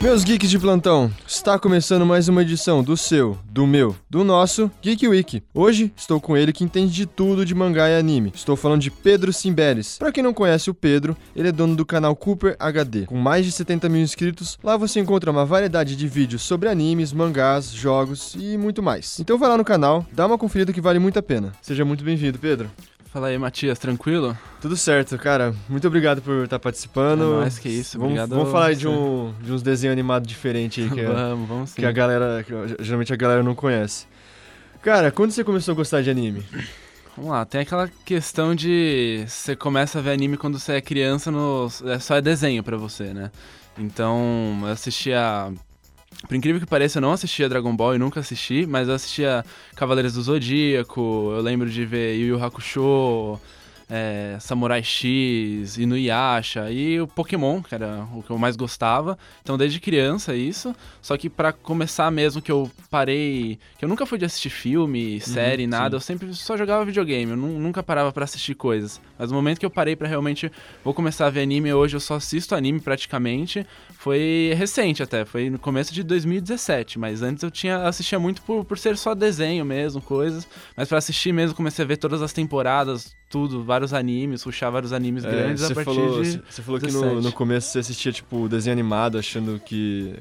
Meus geeks de plantão, está começando mais uma edição do seu, do meu, do nosso Geek Week. Hoje estou com ele que entende de tudo de mangá e anime. Estou falando de Pedro Simberes. Para quem não conhece o Pedro, ele é dono do canal Cooper HD. Com mais de 70 mil inscritos, lá você encontra uma variedade de vídeos sobre animes, mangás, jogos e muito mais. Então vai lá no canal, dá uma conferida que vale muito a pena. Seja muito bem-vindo, Pedro. Fala aí, Matias, tranquilo? Tudo certo, cara. Muito obrigado por estar participando. É mais que isso, vamos, obrigado. Vamos falar de, um, de uns desenhos animados diferentes aí que, vamos, vamos sim. que a galera, que geralmente a galera não conhece. Cara, quando você começou a gostar de anime? Vamos lá, tem aquela questão de você começa a ver anime quando você é criança, no, é só é desenho para você, né? Então, eu assistia por incrível que pareça, eu não assistia Dragon Ball e nunca assisti, mas eu assistia Cavaleiros do Zodíaco, eu lembro de ver Yu Yu Hakusho, é, Samurai X, Inuyasha e o Pokémon, que era o que eu mais gostava. Então, desde criança, isso. Só que para começar mesmo, que eu parei. Que eu nunca fui de assistir filme, uhum, série, uhum, nada. Sim. Eu sempre só jogava videogame. Eu nunca parava para assistir coisas. Mas no momento que eu parei para realmente. Vou começar a ver anime hoje, eu só assisto anime praticamente. Foi recente até. Foi no começo de 2017. Mas antes eu tinha assistia muito por, por ser só desenho mesmo, coisas. Mas para assistir mesmo, comecei a ver todas as temporadas, tudo, vários animes, puxar vários animes é, grandes a partir falou, de. Você falou que no, no, começo você assistia, tipo, desenho animado, achando que,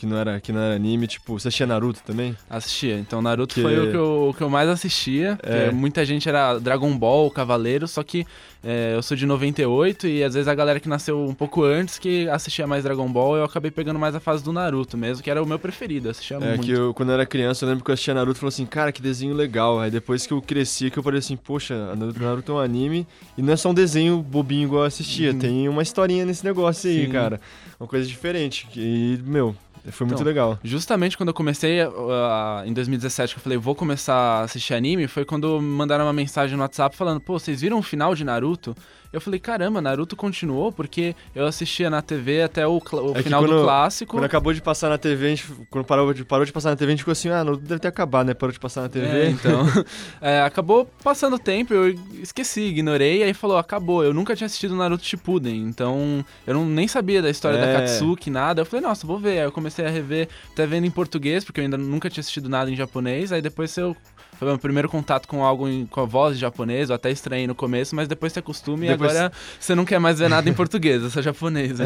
que não era, que não era anime, tipo, você assistia Naruto também? Assistia, então Naruto que... foi o que, eu, o que eu mais assistia, é. muita gente era Dragon Ball, Cavaleiro, só que é, eu sou de 98 e às vezes a galera que nasceu um pouco antes que assistia mais Dragon Ball, eu acabei pegando mais a fase do Naruto mesmo, que era o meu preferido, assistia é, muito. É que eu, quando eu era criança, eu lembro que eu assistia Naruto e falei assim, cara, que desenho legal. Aí depois que eu cresci, que eu falei assim, poxa, Naruto é um anime e não é só um desenho bobinho igual eu assistia, uhum. tem uma historinha nesse negócio aí, Sim. cara. Uma coisa diferente. E, meu, foi muito então, legal. Justamente quando eu comecei, uh, em 2017, que eu falei, vou começar a assistir anime, foi quando mandaram uma mensagem no WhatsApp falando, pô, vocês viram o final de Naruto? Eu falei, caramba, Naruto continuou porque eu assistia na TV até o, o é final quando, do clássico. Quando acabou de passar na TV, a gente, quando parou de, parou de passar na TV, a gente ficou assim, ah, Naruto deve ter acabado, né? Parou de passar na TV. É, então. é, acabou passando o tempo, eu esqueci, ignorei, aí falou, acabou. Eu nunca tinha assistido Naruto Shippuden, então eu não, nem sabia da história é. da Katsuki, nada. Eu falei, nossa, vou ver. Aí eu comecei a rever, até vendo em português, porque eu ainda nunca tinha assistido nada em japonês. Aí depois eu foi meu primeiro contato com algo em, com a voz japonesa, eu até estranhei no começo, mas depois você acostuma depois... e agora você não quer mais ver nada em português, só japonês. Né?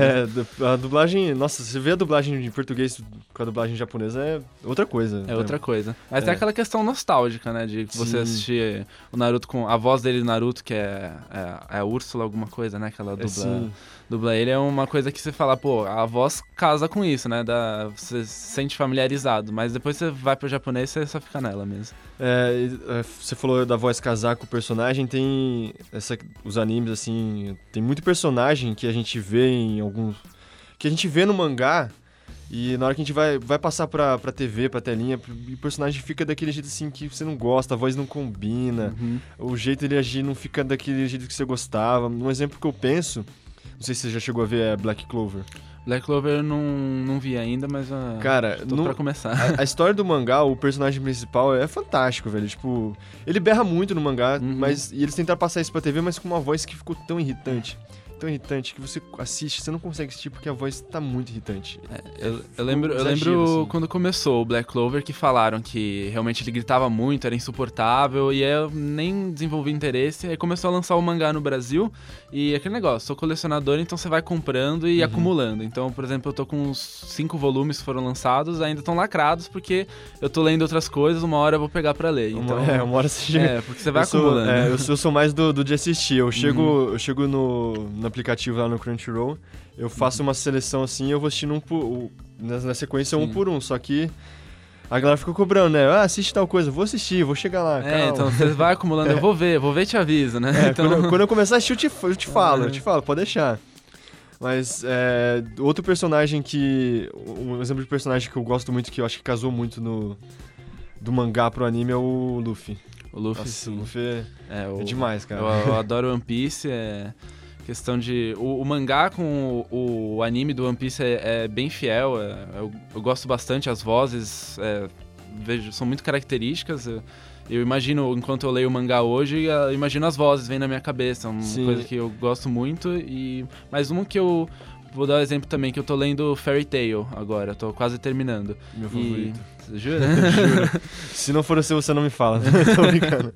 É, a dublagem, nossa, você vê a dublagem em português com a dublagem japonesa é outra coisa. É né? outra coisa. Mas é. tem aquela questão nostálgica, né, de você Sim. assistir o Naruto com a voz dele Naruto, que é, é, é a Úrsula alguma coisa, né, que ela dubla. É, dubla ele é uma coisa que você fala, pô, a voz casa com isso, né? Da, você se sente familiarizado, mas depois você vai pro japonês e você só fica nela mesmo. É, é, você falou da voz casar com o personagem, tem essa, os animes, assim, tem muito personagem que a gente vê em alguns... que a gente vê no mangá e na hora que a gente vai, vai passar pra, pra TV, pra telinha, o personagem fica daquele jeito assim que você não gosta, a voz não combina, uhum. o jeito dele agir não fica daquele jeito que você gostava. Um exemplo que eu penso não sei se você já chegou a ver é Black Clover. Black Clover eu não, não vi ainda, mas uh, Cara, tô no, pra começar. A, a, história do mangá, o personagem principal é fantástico, velho. Tipo, ele berra muito no mangá, uhum. mas e eles tentaram passar isso pra TV, mas com uma voz que ficou tão irritante tão irritante que você assiste, você não consegue assistir porque a voz tá muito irritante. É, eu, eu, lembro, eu lembro assim. quando começou o Black Clover que falaram que realmente ele gritava muito, era insuportável, e eu nem desenvolvi interesse. Aí começou a lançar o mangá no Brasil, e aquele negócio, sou colecionador, então você vai comprando e uhum. acumulando. Então, por exemplo, eu tô com uns cinco volumes que foram lançados, ainda estão lacrados, porque eu tô lendo outras coisas, uma hora eu vou pegar para ler. Então, uma, é, uma hora você chega. É, porque você vai eu acumulando. Sou, é, eu, sou, eu, sou, mais do, do de assistir. Eu chego, uhum. eu chego no, no aplicativo lá no Crunchyroll, eu faço uma seleção assim eu vou assistindo um por, na, na sequência Sim. um por um, só que a galera fica cobrando, né? Ah, assiste tal coisa, vou assistir, vou chegar lá. É, calma. então você vai acumulando, é. eu vou ver, vou ver e te aviso, né? É, então... quando, quando, eu começar a assistir, eu te, eu te falo, eu te falo, pode deixar. Mas é, outro personagem que. Um exemplo de personagem que eu gosto muito, que eu acho que casou muito no. Do mangá pro anime é o Luffy. O Luffy, Nossa. O Luffy é, é, o, é demais, cara. Eu, eu adoro One Piece, é. Questão de. O, o mangá com o, o, anime do One Piece é, é bem fiel. É, eu, eu, gosto bastante, as vozes é, vejo, são muito características. Eu, eu, imagino, enquanto eu leio o mangá hoje, eu imagino as vozes, vem na minha cabeça. Uma Sim. coisa que eu gosto muito. e Mas uma que eu vou dar um exemplo também, que eu tô lendo Fairy Tail agora, tô quase terminando. Meu E- Jura? Juro. Se não for assim, você não me fala. Tô brincando.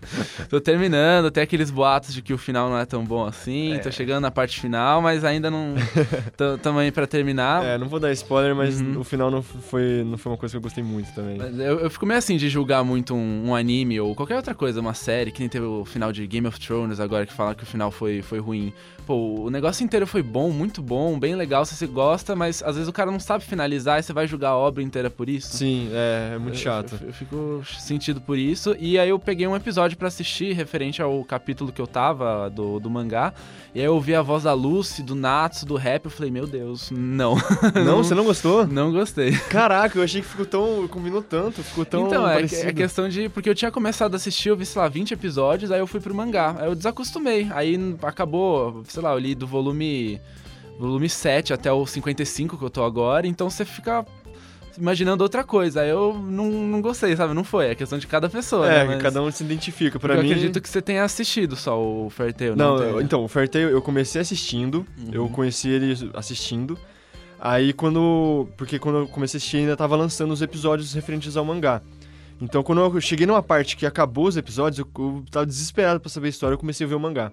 tô terminando, tem aqueles boatos de que o final não é tão bom assim, É. tô chegando na parte final, mas ainda não... Tamo aí pra terminar. É, não vou dar spoiler, mas Uhum. o final não foi, não foi uma coisa que eu gostei muito também. Eu, eu fico meio assim de julgar muito um, um anime ou qualquer outra coisa, uma série, que nem teve o final de Game of Thrones agora, que fala que o final foi, foi ruim. Pô, o negócio inteiro foi bom, muito bom, bem legal, se você gosta, mas às vezes o cara não sabe finalizar e você vai julgar a obra inteira por isso. Sim, é, é muito Eu- chato. Eu, eu fico sentido por isso. E aí eu peguei um episódio pra assistir referente ao capítulo que eu tava do, do mangá. E aí eu ouvi a voz da Lucy, do Natsu, do rap. Eu falei, meu Deus, não. Não, você não gostou? não gostei. Caraca, eu achei que ficou tão. combinou tanto, ficou tão. então, é, é questão de. Porque eu tinha começado a assistir, eu vi, sei lá, 20 episódios, aí eu fui pro mangá. Aí eu desacostumei. Aí acabou, sei lá, eu li do volume. Volume 7 até o 55 que eu tô agora, então você fica imaginando outra coisa. Aí eu não, não gostei, sabe? Não foi. É questão de cada pessoa. É, né? Mas- cada um se identifica. Pra eu mim. acredito que você tenha assistido só o Fairy Tail, Não, eu- então, o Fairy Tail eu comecei assistindo, Uhum. eu conheci ele assistindo. Aí quando. Porque quando eu comecei a assistir ainda tava lançando os episódios referentes ao mangá. Então quando eu cheguei numa parte que acabou os episódios, eu, eu tava desesperado pra saber a história, eu comecei a ver o mangá.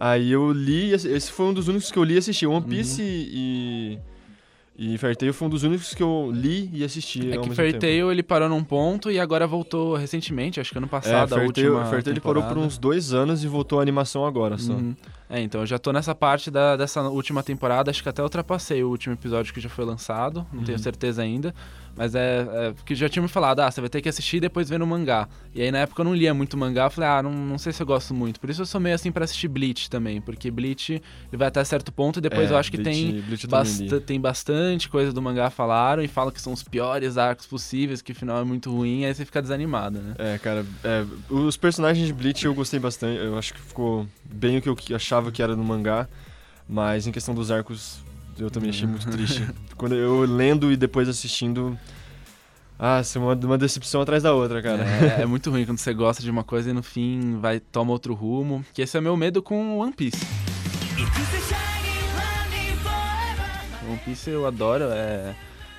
Aí eu li, esse foi um dos únicos que eu li e assisti. One Piece e. E Fairy Tail foi um dos únicos que eu li e assisti. É ao que tempo. Tail ele parou num ponto e agora voltou recentemente, acho que ano É, passado, a Fairy Tail, última Tail ele parou por uns dois anos e voltou a animação agora só. Uhum. É, então eu já tô nessa parte da, dessa última temporada, acho que até ultrapassei o último episódio que já foi lançado, não tenho Uhum. certeza ainda, mas é, é porque já tinha me falado, ah, você vai ter que assistir e depois ver no mangá. E aí na época eu não lia muito mangá, eu falei, ah, não, não sei se eu gosto muito, por isso eu sou meio assim pra assistir Bleach também, porque Bleach ele vai até certo ponto e depois É, eu acho que Bleach- tem Bleach. Basta- tem bastante coisa do mangá falaram e falam que são os piores arcos possíveis, que o final é muito ruim, aí você fica desanimado, né? É, cara, é, os personagens de Bleach eu gostei bastante. Eu acho que ficou bem o que eu achava que era no mangá. Mas em questão dos arcos, eu também achei muito triste. Quando eu lendo e depois assistindo. Ah, é uma, uma decepção atrás da outra, cara. É, é muito ruim quando você gosta de uma coisa e no fim vai toma outro rumo. Que esse é meu medo com One Piece. One Piece eu adoro, é,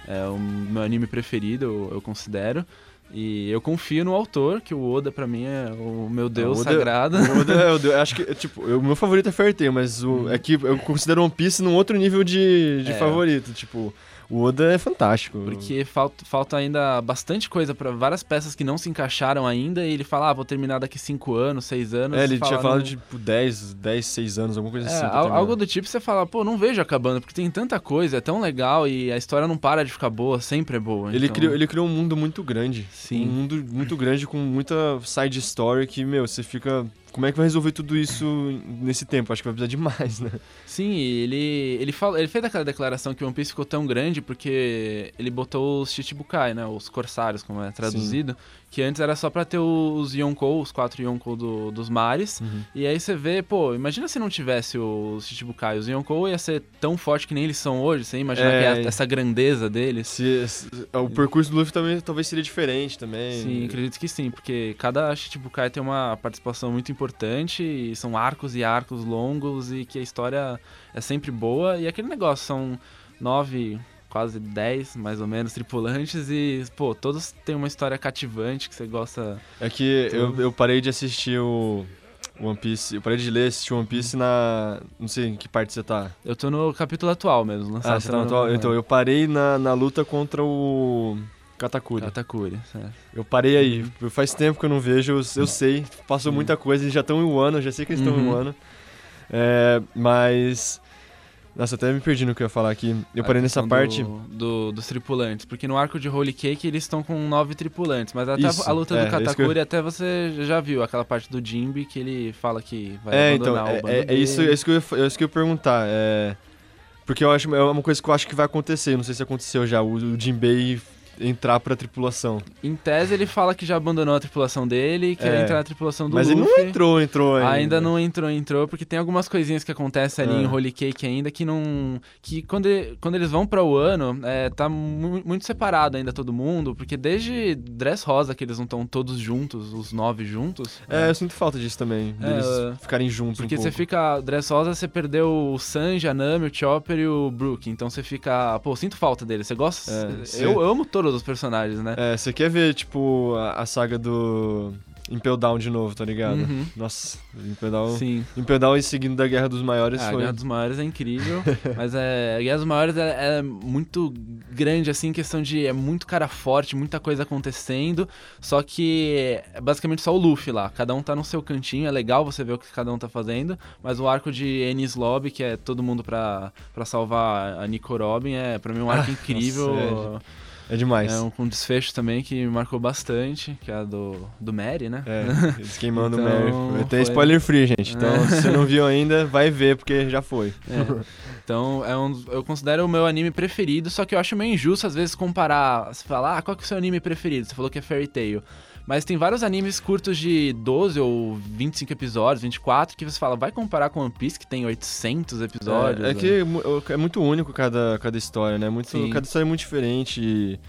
é o meu anime preferido, eu, eu considero. E eu confio no autor, que o Oda pra mim é o meu Deus O Oda- sagrado. O Oda, é o Deus- acho que, tipo, o meu favorito é Fairy Tail, mas o, é que eu considero One Piece num outro nível de, de É. favorito. Tipo, o Oda é fantástico. Porque falta, falta ainda bastante coisa pra várias peças que não se encaixaram ainda. E ele fala, ah, vou terminar daqui 5 anos, 6 anos. É, ele tinha falado de tipo, 10, 10, 6 anos, alguma coisa É, assim. algo do tipo você fala, pô, não vejo acabando, porque tem tanta coisa, é tão legal e a história não para de ficar boa, sempre é boa. Ele, então- criou, ele criou um mundo muito grande. Sim. Um mundo muito grande com muita side story que, meu, você fica. Como é que vai resolver tudo isso nesse tempo? Acho que vai precisar de mais, né? Sim, ele, ele, fala, ele fez aquela declaração que o One Piece ficou tão grande porque ele botou os Chichibukai, né, os corsários, como é traduzido, que antes era só pra ter os Yonkou, os quatro Yonkou do- dos mares, e aí você vê, pô, imagina se não tivesse os Chichibukai, os Yonkou ia ser tão forte que nem eles são hoje, você imagina É. que é essa grandeza deles. Se, se- o percurso do Luffy também talvez seria diferente também. Sim, acredito que sim, porque cada Chichibukai tem uma participação muito importante, e são arcos e arcos longos, e que a história é sempre boa, e aquele negócio, são nove, quase dez, mais ou menos, tripulantes, e, pô, todos têm uma história cativante que você gosta... É que eu, eu parei de assistir o One Piece. Eu parei de ler assistir One Piece na. Não sei em que parte você tá. Eu tô no capítulo atual mesmo, lançado Ah, você tá no- atual. Então, eu parei na, na luta contra o. Katakuri. Katakuri, certo. Eu parei aí. Faz tempo que eu não vejo, eu, eu sei. Passou Sim. muita coisa, eles já estão em um ano, eu já sei que eles estão em um Uhum. ano. É, mas. Nossa, até me perdi no que eu ia falar aqui. Eu parei nessa parte. Do, do- dos tripulantes, porque no arco de Holy Cake eles estão com nove tripulantes, mas até Isso, a luta é, do é Katakuri até você já viu, aquela parte do Jimby que ele fala que vai É, então, abandonar é, o bando é- é isso, é isso que eu ia, é isso que eu ia perguntar. É, porque eu acho é uma coisa que eu acho que vai acontecer. Não sei se aconteceu já. O, o Jinbei entrar pra tripulação. Em tese, ele fala que já abandonou a tripulação dele e quer É. entrar na tripulação do Mas Luffy. ele não entrou, entrou ainda. Ainda não entrou, entrou, porque tem algumas coisinhas que acontecem ali É. em Holy Cake ainda que não. Que quando, quando eles vão pra Wano, é, tá mu- muito separado ainda todo mundo, porque desde Dress Rosa que eles não estão todos juntos, os nove juntos. É, eu sinto falta disso também. É, Deles é. ficarem juntos Porque um você fica. Dress Rosa, você perdeu o Sanji, a Nami, o Chopper e o Brook. Então você fica. Pô, sinto falta dele. Você gosta. É, eu amo todos os personagens, né? É, você quer ver, tipo, a, a saga do Impel Down de novo, tá ligado? Uhum. Nossa, Impel Down... Sim. Impel Down e seguindo da Guerra dos Maiores Ah, a foi... Guerra dos Maiores é incrível, mas é, a Guerra dos Maiores é, é muito grande, assim, em questão de é muito cara forte, muita coisa acontecendo, só que é basicamente só o Luffy lá, cada um tá no seu cantinho, é legal você ver o que cada um tá fazendo, mas o arco de Ennis Lobby, que é todo mundo pra, pra salvar a Nico Robin, é pra mim um arco incrível, nossa, É demais. é um, com desfecho também que me marcou bastante, que é a do, do Mary, né? É, eles queimando Então, o Mary. Tem spoiler free, gente. Então, É. se você não viu ainda, vai ver, porque já foi. É. Então, é um, eu considero o meu anime preferido, só que eu acho meio injusto às vezes comparar. Você falar, ah, qual que é o seu anime preferido? Você falou que é Fairy Tail. Mas tem vários animes curtos de 12 ou 25 episódios, 24, que você fala, vai comparar com One Piece, que tem 800 episódios. É, é né? que mu- é muito único cada, cada história, né? Muito, Sim. cada história é muito diferente e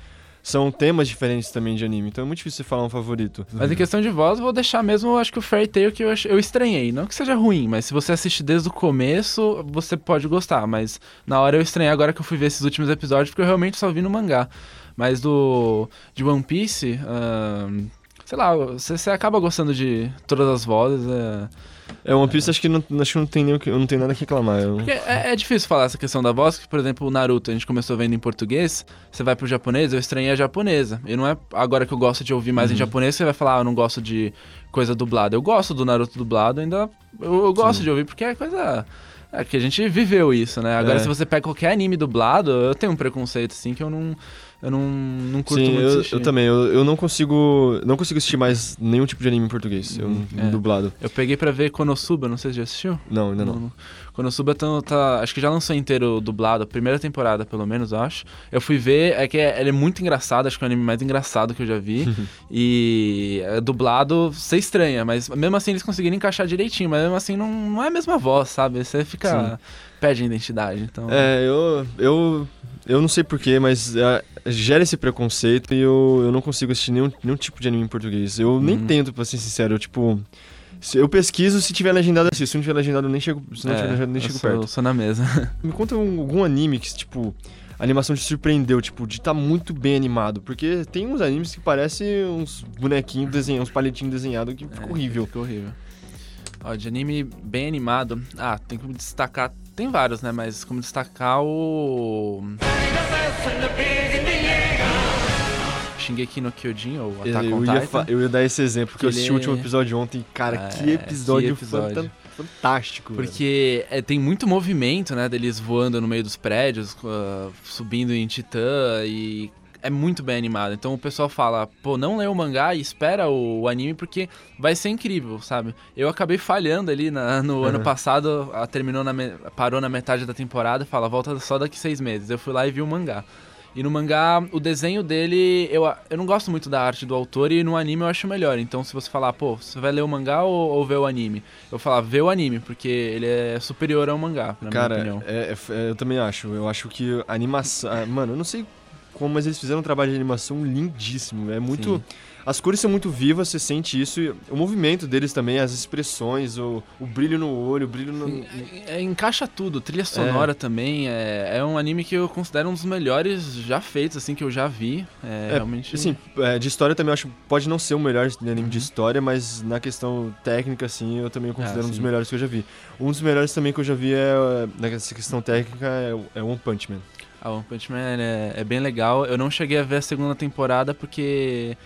são temas diferentes também de anime. Então é muito difícil você falar um favorito. Mas em questão de voz, vou deixar mesmo, acho que o Fairy Tail que eu, eu estranhei. Não que seja ruim, mas se você assiste desde o começo, você pode gostar. Mas na hora eu estranhei agora que eu fui ver esses últimos episódios, porque eu realmente só vi no mangá. Mas do de One Piece, ahn, sei lá, você, você acaba gostando de todas as vozes. É, É, One Piece acho que não, acho que não tem, nem, não tem nada que reclamar. Eu- é, é difícil falar essa questão da voz, que, por exemplo, o Naruto, a gente começou vendo em português, você vai pro japonês, eu estranhei a japonesa. E não é agora que eu gosto de ouvir mais Uhum. em japonês, você vai falar, ah, eu não gosto de coisa dublada. Eu gosto do Naruto dublado, ainda. Eu, eu gosto Sim. de ouvir, porque é coisa. É que a gente viveu isso, né? Agora, É. se você pega qualquer anime dublado, eu tenho um preconceito, assim, que eu não. Eu não, não curto Sim, muito eu, eu também. Eu, eu não consigo. Não consigo assistir mais nenhum tipo de anime em português. Eu, é. dublado. Eu peguei pra ver Konosuba, não sei se já assistiu. Não, ainda não. Konosuba tá, tá- Acho que já lançou inteiro dublado, a primeira temporada, pelo menos, eu acho. Eu fui ver, é que é, ele é muito engraçado, acho que é o anime mais engraçado que eu já vi. e é, dublado, você estranha, mas mesmo assim eles conseguiram encaixar direitinho, mas mesmo assim não, não é a mesma voz, sabe? Você fica. perde a identidade. Então. É, eu. Eu, eu não sei porquê, mas é, gera esse preconceito e eu, eu não consigo assistir nenhum, nenhum tipo de anime em português. Eu nem Uhum. tento, pra ser sincero. Eu, tipo. se- Eu pesquiso, se tiver legendado, eu assisto. Se não tiver legendado, eu nem chego, se não é, tiver legendado, nem eu chego sou, perto. sou na mesa. Me conta um- algum anime que, tipo, a animação te surpreendeu, tipo, de estar muito bem animado. Porque tem uns animes que parecem uns bonequinhos desenhados, uns palitinhos desenhados que fica É, horrível. Fica horrível. Ó, de anime bem animado. Ah, tem como destacar. Tem vários, né? Mas como destacar o. Shingeki no Kyojin, ou Attack Eu on ia, Titan. fa- eu ia dar esse exemplo, porque eu assisti o último episódio ontem. Cara, É, que episódio, que episódio. fanta- fantástico. Porque é, tem muito movimento, né? Deles voando no meio dos prédios, ah, subindo em Titã e é muito bem animado. Então o pessoal fala, pô, não lê o mangá e espera o, o anime porque vai ser incrível, sabe? Eu acabei falhando ali na- no ano Uhum. passado, ah, terminou na me- parou na metade da temporada, fala, volta só daqui seis meses. Eu fui lá e vi o mangá. E no mangá, o desenho dele, eu, eu não gosto muito da arte do autor e no anime eu acho melhor. Então, se você falar, pô, você vai ler o mangá ou, ou ver o anime? Eu falar, vê o anime, porque ele é superior ao mangá, na Cara, minha opinião. é- é- é, eu também acho. Eu acho que a animação. Mano, eu não sei como, mas eles fizeram um trabalho de animação lindíssimo. É muito. Sim. As cores são muito vivas, você sente isso. E o movimento deles também, as expressões, o, o brilho no olho, o brilho no. É, encaixa tudo, trilha sonora também. É, é um anime que eu considero um dos melhores já feitos, assim, que eu já vi. É, É, realmente. Assim, é, de história também eu acho pode não ser o melhor anime de Uhum. história, mas na questão técnica, assim, eu também considero Ah, um dos melhores que eu já vi. Um dos melhores também que eu já vi é, nessa questão técnica é, é One Punch Man. A One Punch Man é, é bem legal. Eu não cheguei a ver a segunda temporada porque.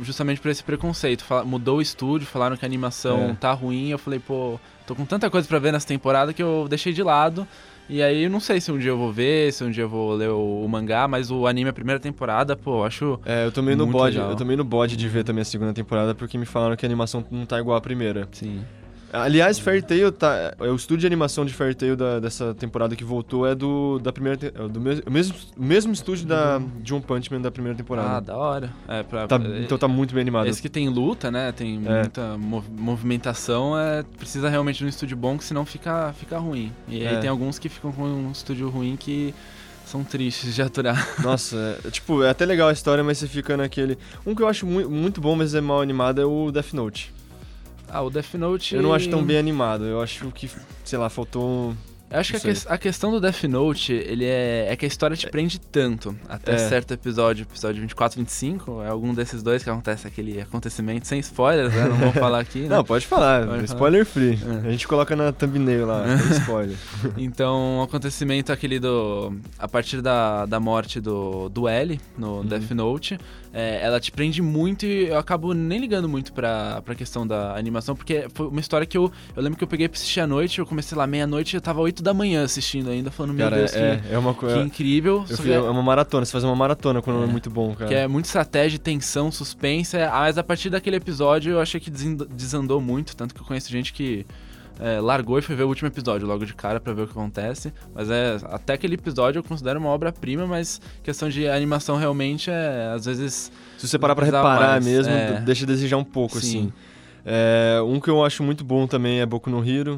Justamente por esse preconceito. Fala- mudou o estúdio, falaram que a animação É. tá ruim. Eu falei, pô, tô com tanta coisa pra ver nessa temporada que eu deixei de lado. E aí não sei se um dia eu vou ver, se um dia eu vou ler o, o mangá, mas o anime, a primeira temporada, pô, acho. É, eu tomei no bode, legal. eu tomei no bode de ver também a segunda temporada porque me falaram que a animação não tá igual à primeira. Sim. Aliás, Fairy Tail tá. É o estúdio de animação de Fairy Tail da, dessa temporada que voltou é do da primeira te- é do mes- mesmo mesmo estúdio da de One Punch Man da primeira Ah, temporada. da hora. É, pra, Tá- é- então tá muito bem animado. Esse que tem luta, né? Tem É. muita mov- movimentação, é, precisa realmente de um estúdio bom, que senão fica, fica ruim. E aí É. tem alguns que ficam com um estúdio ruim que são tristes de aturar. Nossa, é, tipo, é até legal a história, mas você fica naquele. Um que eu acho mu muito bom, mas é mal animado, é o Death Note. Ah, o Death Note. Eu não acho tão bem animado. Eu acho que, sei lá, faltou. Eu acho que a, ques- a questão do Death Note, ele é, é que a história te prende tanto. Até É. certo episódio, episódio 24, 25, é algum desses dois que acontece aquele acontecimento, sem spoilers, né? Não vou falar aqui, né? Não, pode falar. Pode spoiler free. É. A gente coloca na thumbnail lá, tem spoiler. Então, o acontecimento aquele do. A partir da, da morte do, do L no Uhum. Death Note, é, ela te prende muito e eu acabo nem ligando muito pra, pra questão da animação, porque foi uma história que eu. Eu lembro que eu peguei pra assistir à noite, eu comecei lá meia-noite, eu tava 8 da manhã assistindo ainda, falando, meu Cara, Deus, é, que, é uma que coisa. incrível. É é- uma maratona, você faz uma maratona quando é, É. muito bom, cara. que é muito estratégia, tensão, suspense. é- Mas a partir daquele episódio eu achei que desand- desandou muito. Tanto que eu conheço gente que é, largou e foi ver o último episódio logo de cara pra ver o que acontece. Mas é até aquele episódio eu considero uma obra-prima, mas questão de animação realmente é às vezes. Se você parar pra reparar mais, mesmo, é. deixa a desejar um pouco, Sim. assim. É, um que eu acho muito bom também é Boku no Hero.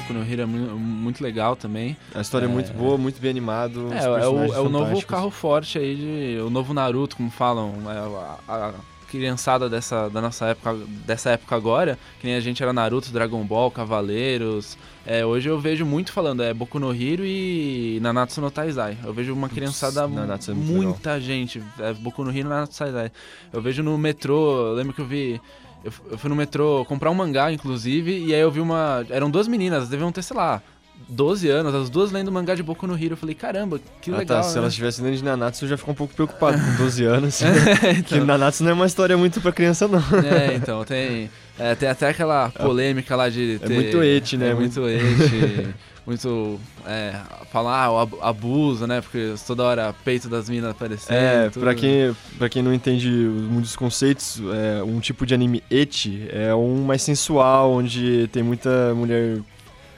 Boku no Hero é mu- muito legal também. A história é, muito boa, muito bem animado. É, é o, é o novo carro forte aí de. O novo Naruto, como falam. é, a, a criançada dessa, da nossa época, dessa época agora, que nem a gente era Naruto, Dragon Ball, Cavaleiros. É, hoje eu vejo muito falando, é Boku no Hero e Nanatsu no Taizai. Eu vejo uma criançada, Nanatsu é muita gente. É Boku no Hero e Nanatsu no Taizai. Eu vejo no metrô, eu lembro que eu vi. Eu eu fui no metrô comprar um mangá, inclusive, e aí eu vi uma. Eram duas meninas, deviam ter, sei lá, 12 anos, as duas lendo mangá de Boku no Hero. Eu falei, caramba, que ah, legal. tá. Se né? elas estivessem lendo de Nanatsu, eu já fico um pouco preocupado com 12 anos. É, Que então, Nanatsu não é uma história muito pra criança, não. é, então, tem, é, tem até aquela polêmica lá de É ter- muito ete, né? É muito ete, muito, é, falar ah, o ab- abuso, né, porque toda hora peito das minas aparecendo. É, tudo. pra quem, pra quem não entende muitos conceitos, é, um tipo de anime eti é um mais sensual, onde tem muita mulher.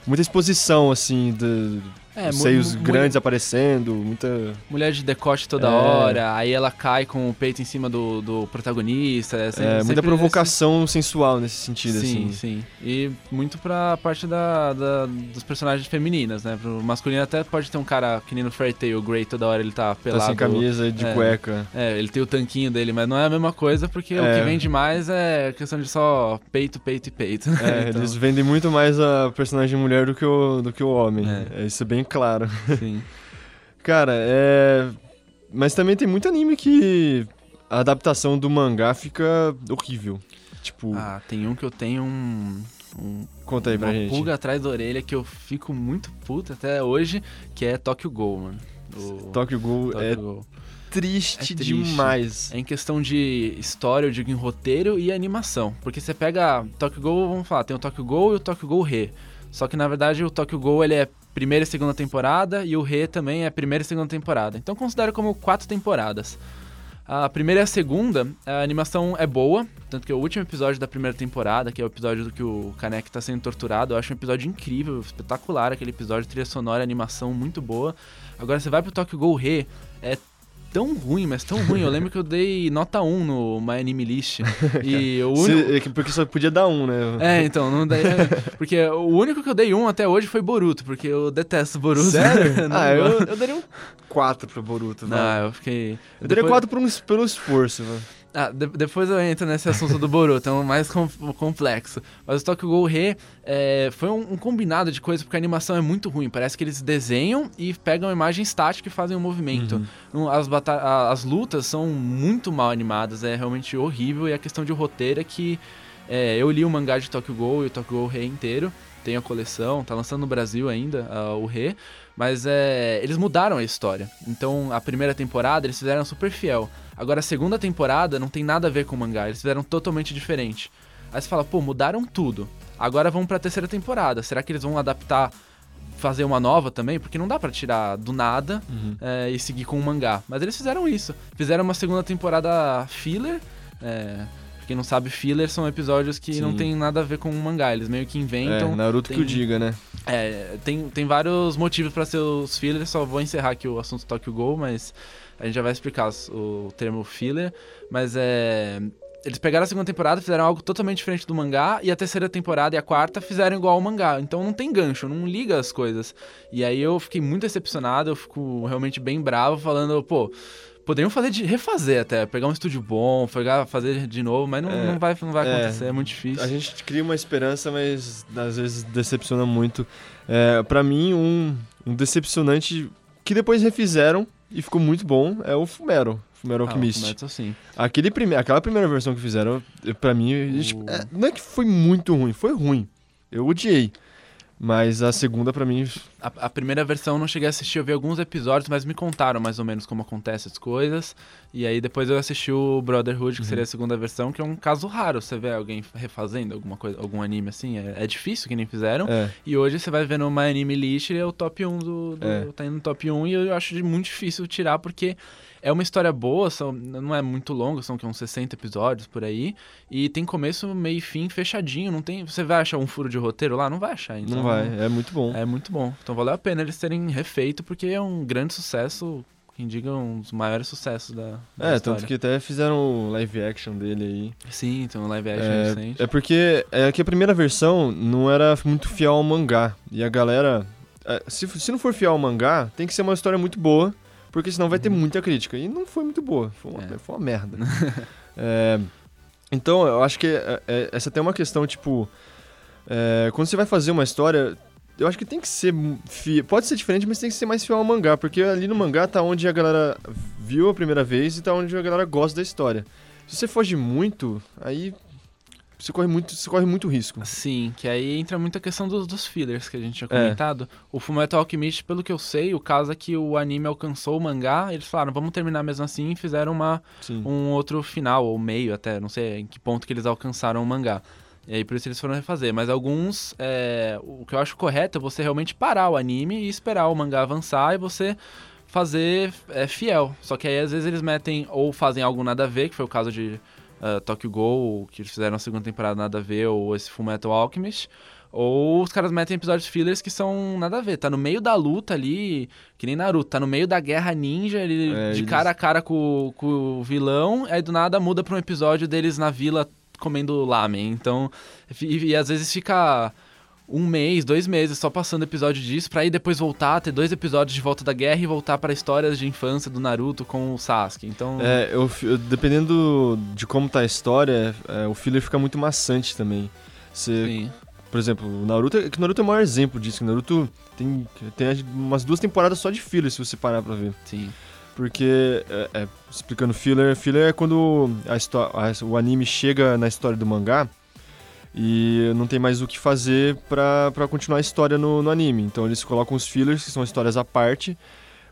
Muita exposição, assim, de É, seios grandes aparecendo, muita. Mulher de decote toda É. hora, aí ela cai com o peito em cima do, do protagonista. É, sempre- é, muita provocação sensual nesse sentido, Sim, assim. sim. E muito pra parte da, da- dos personagens femininas, né? Pro masculino até pode ter um cara que nem no Fairy Tail, o Grey, toda hora ele tá Tá pelado. sem camisa de é. cueca. É, ele tem o tanquinho dele, mas não é a mesma coisa, porque o É. que vende mais é questão de só peito, peito e peito. É, Então, eles vendem muito mais a personagem mulher do que o, do que o homem. É. É. Isso é bem claro. sim. Cara, é. Mas também tem muito anime que a adaptação do mangá fica horrível. Tipo, Ah, tem um que eu tenho um. um conta aí pra uma gente. pulga atrás da orelha que eu fico muito puto até hoje, que é Tokyo Ghoul, mano. O Tokyo Ghoul Tokyo é Ghoul. triste, É triste. demais. É em questão de história, eu digo em roteiro e animação. Porque você pega Tokyo Ghoul, vamos falar, tem o Tokyo Ghoul e o Tokyo Ghoul Re. Só que na verdade o Tokyo Ghoul ele é primeira e segunda temporada e o Re também é primeira e segunda temporada. Então considero como quatro temporadas. A primeira e a segunda, a animação é boa, tanto que o último episódio da primeira temporada, que é o episódio do que o Kanek tá sendo torturado, eu acho um episódio incrível, espetacular aquele episódio, trilha sonora, animação muito boa. Agora você vai pro Tokyo Ghoul Re, é tão ruim, mas tão ruim. Eu lembro que eu dei nota 1 no My Anime List. E o único. É que- porque só podia dar um, né? É, então, não dei. Porque o único que eu dei um até hoje foi Boruto, porque eu detesto Boruto. Sério? Não ah, eu, eu daria um 4 pro Boruto. vai. Não, eu fiquei. eu daria depois- 4 por um, pelo esforço. vai. Ah, de- depois eu entro nesse assunto do Boruto, é um mais com- complexo. Mas o Tokyo Ghoul Re é, foi um, um combinado de coisas, porque a animação é muito ruim. Parece que eles desenham e pegam a imagem estática e fazem um movimento. Não, As, as lutas são muito mal animadas, é realmente horrível. E a questão de roteiro é que é, eu li o mangá de Tokyo Ghoul e o Tokyo Ghoul Re inteiro. Tem a coleção, tá lançando no Brasil ainda ah, o Re. Mas é, eles mudaram a história. Então, a primeira temporada eles fizeram super fiel. Agora, a segunda temporada não tem nada a ver com o mangá. Eles fizeram totalmente diferente. Aí você fala, pô, mudaram tudo. Agora vamos pra terceira temporada. Será que eles vão adaptar, fazer uma nova também? Porque não dá pra tirar do nada é, e seguir com o mangá. Mas eles fizeram isso. Fizeram uma segunda temporada filler. É, pra quem não sabe, filler são episódios que Sim. não tem nada a ver com o mangá. Eles meio que inventam. é, Naruto tem- que o diga, né? É, tem, tem vários motivos pra ser os fillers, só vou encerrar aqui o assunto Tokyo Ghoul, mas a gente já vai explicar o termo filler. Mas é. Eles pegaram a segunda temporada, fizeram algo totalmente diferente do mangá, e a terceira temporada e a quarta fizeram igual ao mangá. Então não tem gancho, não liga as coisas. E aí eu fiquei muito decepcionado, eu fico realmente bem bravo, falando, pô. Poderiam fazer de refazer até, pegar um estúdio bom, pegar, fazer de novo, mas não, É, não vai, não vai é. acontecer, é muito difícil. A gente cria uma esperança, mas às vezes decepciona muito. É, para mim, um, um decepcionante que depois refizeram e ficou muito bom é o Fumero. Fumero Ah, Alchemist. Sim. Aquele prime aquela primeira versão que fizeram, pra mim, O- é, não é que foi muito ruim, foi ruim. Eu odiei. Mas a segunda, pra mim, A, a primeira versão eu não cheguei a assistir, eu vi alguns episódios, mas me contaram mais ou menos como acontecem as coisas. E aí depois eu assisti o Brotherhood, que Uhum. seria a segunda versão, que é um caso raro. Você vê alguém refazendo alguma coisa, algum anime assim, é, é difícil que nem fizeram. é, E hoje você vai ver no My Anime List, ele é o top 1 do. do É. Tá indo no top 1 e eu acho muito difícil tirar, porque é uma história boa, são, não é muito longa, são que, uns 60 episódios por aí. E tem começo, meio e fim fechadinho. Não tem. Você vai achar um furo de roteiro lá? Não vai achar. Então, não vai, é muito bom. é muito bom. Então valeu a pena eles terem refeito, porque é um grande sucesso, quem diga um dos maiores sucessos da, da É, história. tanto que até fizeram o live action dele aí. Sim, então live action É, recente. é porque é que a primeira versão não era muito fiel ao mangá. E a galera. é, se, se não for fiel ao mangá, tem que ser uma história muito boa, porque senão vai ter muita crítica. E não foi muito boa, foi uma, Uhum. É. foi uma merda. É, então, eu acho que é, é, essa tem uma questão, tipo. é, quando você vai fazer uma história. Eu acho que tem que ser. fi- Pode ser diferente, mas tem que ser mais fiel ao mangá. Porque ali no mangá tá onde a galera viu a primeira vez e tá onde a galera gosta da história. Se você foge muito, aí você corre muito, você corre muito risco. Sim, que aí entra muita questão dos, dos fillers que a gente tinha É. comentado. O Fullmetal Alchemist, pelo que eu sei, o caso é que o anime alcançou o mangá, eles falaram, vamos terminar mesmo assim, e fizeram uma, Sim. um outro final, ou meio até, não sei em que ponto que eles alcançaram o mangá. E aí por isso eles foram refazer. Mas alguns, é, o que eu acho correto é você realmente parar o anime e esperar o mangá avançar e você fazer é, fiel. Só que aí às vezes eles metem ou fazem algo nada a ver, que foi o caso de uh, Tokyo Ghoul, que eles fizeram a segunda temporada nada a ver, ou esse Fullmetal Alchemist. Ou os caras metem episódios fillers que são nada a ver. Tá no meio da luta ali, que nem Naruto, tá no meio da guerra ninja, ele, É, de eles- cara a cara com, com o vilão, aí do nada muda pra um episódio deles na vila comendo lamen. Então, e, e às vezes fica um mês, dois meses só passando episódio disso, pra aí depois voltar, ter dois episódios de volta da guerra e voltar para histórias de infância do Naruto com o Sasuke. Então, É, eu, dependendo de como tá a história, é, o filler fica muito maçante também. Você, sim. por exemplo, o Naruto, é que o Naruto é o maior exemplo disso. O Naruto tem, tem umas duas temporadas só de filler, se você parar pra ver. Sim. Porque, é, é, explicando filler, filler é quando a a- o anime chega na história do mangá e não tem mais o que fazer pra continuar a história no, no anime. Então eles colocam os fillers, que são histórias à parte,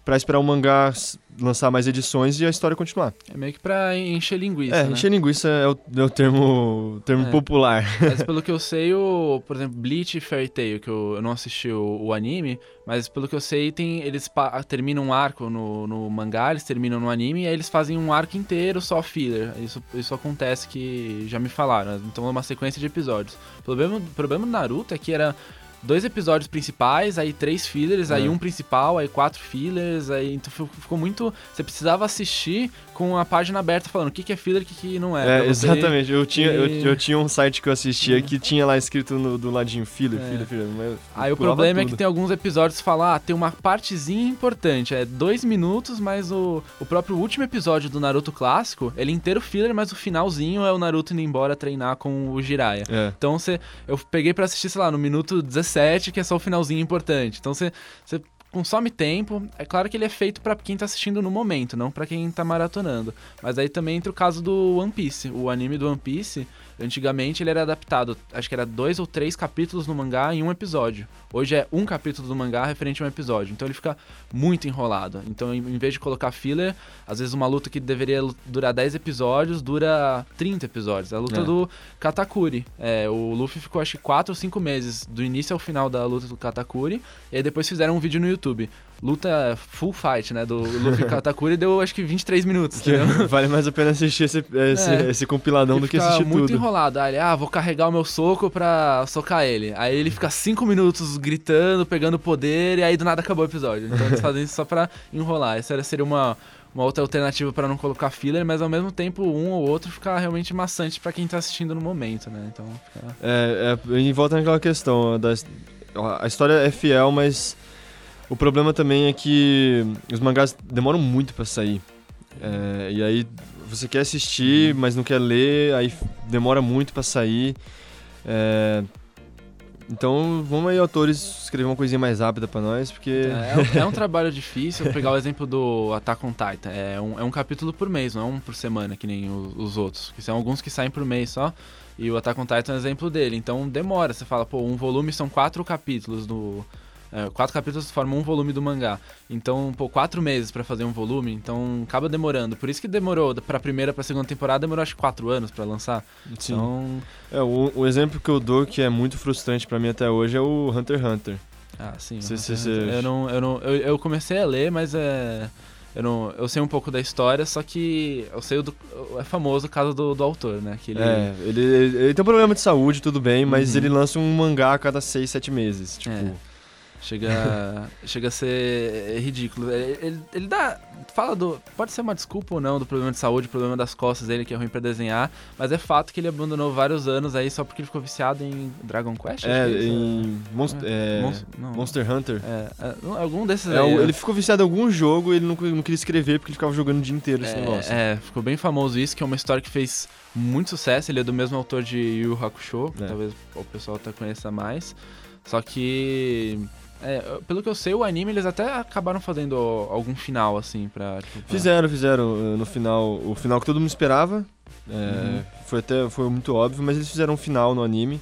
pra esperar o mangá lançar mais edições e a história continuar. É meio que pra encher linguiça, é, né? encher linguiça é o, é o termo, termo É. popular. Mas pelo que eu sei, o, por exemplo, Bleach e Fairy Tail, que eu, eu não assisti o, o anime, mas pelo que eu sei, tem, eles terminam um arco no, no mangá, eles terminam no anime, e aí eles fazem um arco inteiro só filler. Isso, isso acontece que já me falaram. Então é uma sequência de episódios. O problema, o problema do Naruto é que era dois episódios principais, aí três fillers, aí É. um principal, aí quatro fillers, aí então ficou muito. Você precisava assistir com a página aberta falando o que, que é filler e o que, que não é. É, exatamente. Eu tinha, eu, e- eu tinha um site que eu assistia que tinha lá escrito no, do ladinho filler, É. filler, filler. eu Aí o problema é tudo. que tem alguns episódios que falam, ah, tem uma partezinha importante, é dois minutos, mas o, o próprio último episódio do Naruto clássico, ele é inteiro filler, mas o finalzinho é o Naruto indo embora treinar com o Jiraiya. É. Então você, eu peguei pra assistir, sei lá, no minuto 17, que é só o finalzinho importante. Então você, você consome tempo. É claro que ele é feito pra quem tá assistindo no momento, não pra quem tá maratonando. Mas aí também entra o caso do One Piece. O anime do One Piece, antigamente ele era adaptado, acho que era dois ou três capítulos no mangá em um episódio. Hoje é um capítulo do mangá referente a um episódio. Então ele fica muito enrolado. Então em vez de colocar filler, às vezes uma luta que deveria durar 10 episódios dura 30 episódios. A luta É. do Katakuri. É, o Luffy ficou acho que 4 ou 5 meses do início ao final da luta do Katakuri. E aí depois fizeram um vídeo no YouTube. Luta full fight, né? Do Luffy Katakuri deu acho que 23 minutos, Que entendeu? vale mais a pena assistir esse, esse, É. esse compiladão do que assistir muito tudo. enrolado. Aí ele, ah, vou carregar o meu soco pra socar ele. Aí ele fica cinco minutos gritando, pegando poder, e aí do nada acabou o episódio. Então eles fazem isso só pra enrolar. Essa seria uma, uma outra alternativa pra não colocar filler, mas ao mesmo tempo um ou outro fica realmente maçante pra quem tá assistindo no momento, né? Então fica... É, é, e volta naquela questão, da, a história é fiel, mas o problema também é que os mangás demoram muito pra sair. É, e aí você quer assistir, mas não quer ler, aí demora muito pra sair. É, então vamos aí, autores, escrever uma coisinha mais rápida pra nós, porque... É, é um trabalho difícil. Vou pegar o exemplo do Attack on Titan. É um, é um capítulo por mês, não é um por semana, que nem o- os outros. Que são alguns que saem por mês só. E o Attack on Titan é um exemplo dele. Então demora. Você fala, pô, um volume são quatro capítulos do. É, quatro capítulos formam um volume do mangá. Então, pô, quatro meses pra fazer um volume, então acaba demorando. Por isso que demorou, pra primeira pra segunda temporada, demorou acho que quatro anos pra lançar. Sim. Então. É, o, o exemplo que eu dou que é muito frustrante pra mim até hoje é o Hunter x Hunter. Ah, sim. Cê- eu- cê- Eu não, eu não, eu, eu comecei a ler, mas é, eu não, eu sei um pouco da história, só que eu sei o do, é famoso o caso do, do autor, né? Que ele, É, ele, ele, ele tem um problema de saúde, tudo bem, mas Uhum. ele lança um mangá a cada 6, 7 meses. Tipo, É. chega, chega a ser ridículo. Ele, ele, ele dá, fala do, pode ser uma desculpa ou não do problema de saúde, problema das costas dele que é ruim pra desenhar, mas é fato que ele abandonou vários anos aí só porque ele ficou viciado em Dragon Quest. é, isso, em Monst é, Monst- não. Monster Hunter. É, é, algum desses É, aí. né? ele ficou viciado em algum jogo e ele não, não queria escrever porque ele ficava jogando o dia inteiro esse negócio. É, é, ficou bem famoso isso, que é uma história que fez muito sucesso. Ele é do mesmo autor de Yu Hakusho, que É. talvez o pessoal até conheça mais. Só que, é, pelo que eu sei, o anime eles até acabaram fazendo algum final, assim, pra... Tipo, pra- Fizeram, fizeram uh, no final, o final que todo mundo esperava. É, Uhum. Foi até foi muito óbvio, mas eles fizeram um final no anime.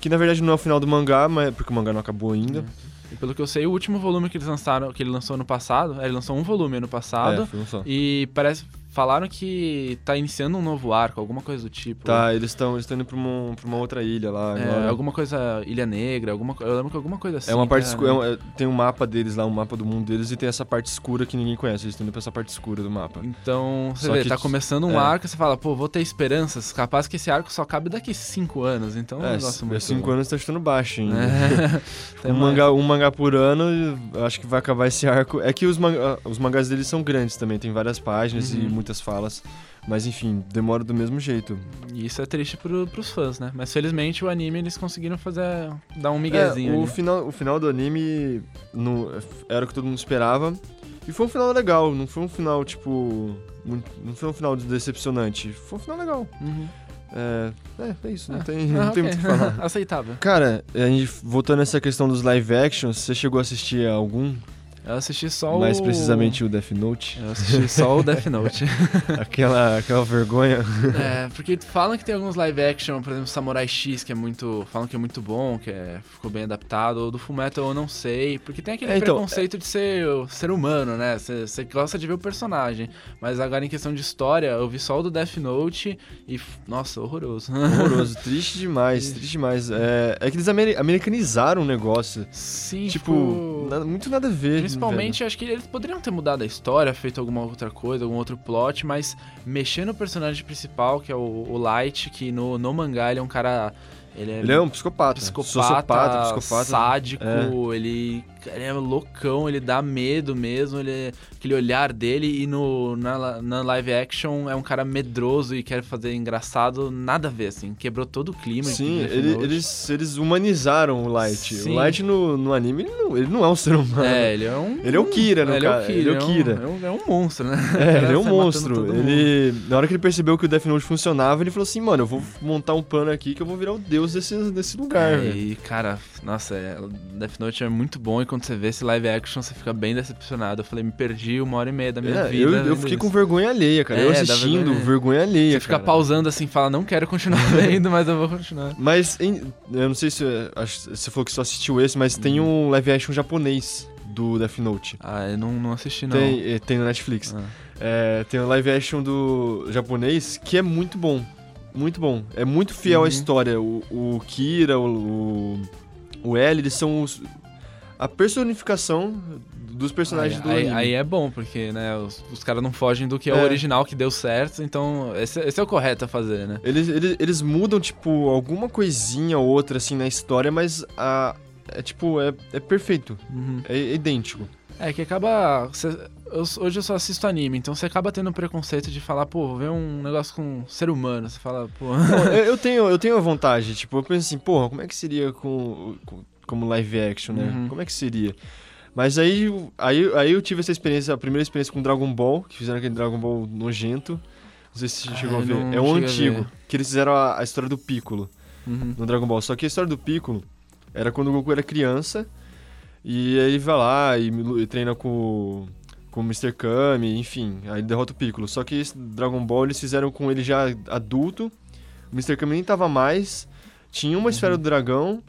Que na verdade não é o final do mangá, mas porque o mangá não acabou ainda. E pelo que eu sei, o último volume que eles lançaram, que ele lançou ano passado, é, ele lançou um volume ano passado, É, foi um só. e parece... Falaram que tá iniciando um novo arco, alguma coisa do tipo. Tá, eles estão eles indo pra uma, pra uma outra ilha lá. É, agora. alguma coisa, Ilha Negra, alguma, eu lembro que alguma coisa assim. É uma parte né? escura, é um- é- tem um mapa deles lá, um mapa do mundo deles, e tem essa parte escura que ninguém conhece. Eles estão indo pra essa parte escura do mapa. Então, você Só vê, que tá começando um é. arco, você fala, pô, vou ter esperanças. Capaz que esse arco só cabe daqui cinco anos, então é um É, negócio é muito... cinco anos tá chutando baixo. É. Tem Um mangá, um mangá por ano, acho que vai acabar esse arco. É que os, manga, os mangás deles são grandes também, tem várias páginas e Uhum. Muitas falas. Mas enfim, demora do mesmo jeito. E isso é triste pro, pros fãs, né? Mas felizmente o anime eles conseguiram fazer, dar um miguezinho É, o, ali. final, o final do anime no- era o que todo mundo esperava. E foi um final legal, não foi um final, tipo. muito- não foi um final decepcionante. Foi um final legal. Uhum. É, é, é isso, não Ah, tem, ah, não tem ok. muito o que falar. Aceitável. Cara, a gente, voltando nessa questão dos live actions, você chegou a assistir algum? Eu assisti só Mais o... precisamente o Death Note? Eu assisti só o Death Note. aquela, aquela vergonha. É, porque falam que tem alguns live action, por exemplo, Samurai X, que é muito. Falam que é muito bom, que é, ficou bem adaptado. Ou do Fullmetal eu não sei. Porque tem aquele É, então, preconceito de ser ser humano, né? Você gosta de ver o personagem. Mas agora em questão de história, eu vi só o do Death Note e. Nossa, horroroso. Horroroso, triste demais, triste demais. É, é que eles ameri- americanizaram o negócio. Sim, Tipo, nada- muito nada a ver. Principalmente, acho que eles poderiam ter mudado a história, feito alguma outra coisa, algum outro plot, mas mexer no personagem principal, que é o, o Light, que no, no mangá ele é um cara. Ele é, Ele é um psicopata. psicopata, psicopata. sádico, É. ele, ele é loucão, ele dá medo mesmo, ele é- aquele olhar dele e no, na, na live action é um cara medroso e quer fazer engraçado, nada a ver, assim, quebrou todo o clima. Sim, ele- eles, eles humanizaram o Light. Sim. O Light no, no anime, ele não, ele não é um ser humano. É, ele é um. Ele é o Kira, no ele é ca- o Kira. ele é o um- Kira. É um, é um monstro, né? É, cara ele é um monstro. Ele, na hora que ele percebeu que o Death Note funcionava, ele falou assim, mano, eu vou montar um plano aqui que eu vou virar o deus desse, desse lugar, É, e, cara, nossa, é, Death Note é muito bom e quando você vê esse live action, você fica bem decepcionado. Eu falei, me perdi uma hora e meia da minha É, vida. eu, eu fiquei isso. com vergonha alheia, cara. É, eu assistindo, vergonha. vergonha, alheia, Você fica cara. pausando assim, fala, não quero continuar vendo, mas eu vou continuar. Mas, em- eu não sei se acho você falou que só assistiu esse, mas tem Uhum. um live action japonês do Death Note. Ah, eu não, não assisti não. Tem, eh, tem no Netflix. Ah. É, tem um live action do japonês que é muito bom. Muito bom. É muito fiel Uhum. à história. O, o Kira, o, o, o L, eles são os, a personificação dos personagens aí, do aí, anime. aí é bom, porque, né, os, os caras não fogem do que é, É. o original que deu certo, então esse, esse é o correto a fazer, né? Eles, eles, eles mudam, tipo, alguma coisinha ou outra, assim, na história, mas a, é, tipo, é, é perfeito. Uhum. É idêntico. É que acaba. cê- eu- hoje eu só assisto anime, então você acaba tendo preconceito de falar, pô, ver um negócio com ser humano. Você fala, pô. Não, eu, eu tenho, eu tenho a vontade, tipo, eu penso assim, porra, como é que seria com, com- como live action, né? Uhum. Como é que seria? Mas aí, aí, aí eu tive essa experiência, a primeira experiência com Dragon Ball, que fizeram aquele Dragon Ball nojento. Não sei se você Ah, chegou a eu ver. É a antigo, que eles fizeram a, a história do Piccolo Uhum. no Dragon Ball. Só que a história do Piccolo era quando o Goku era criança, e aí ele vai lá e, e treina com, com o Mr. Kami, enfim, aí ele derrota o Piccolo. Só que esse Dragon Ball eles fizeram com ele já adulto, o Mr. Kami nem tava mais, tinha uma esfera do dragão,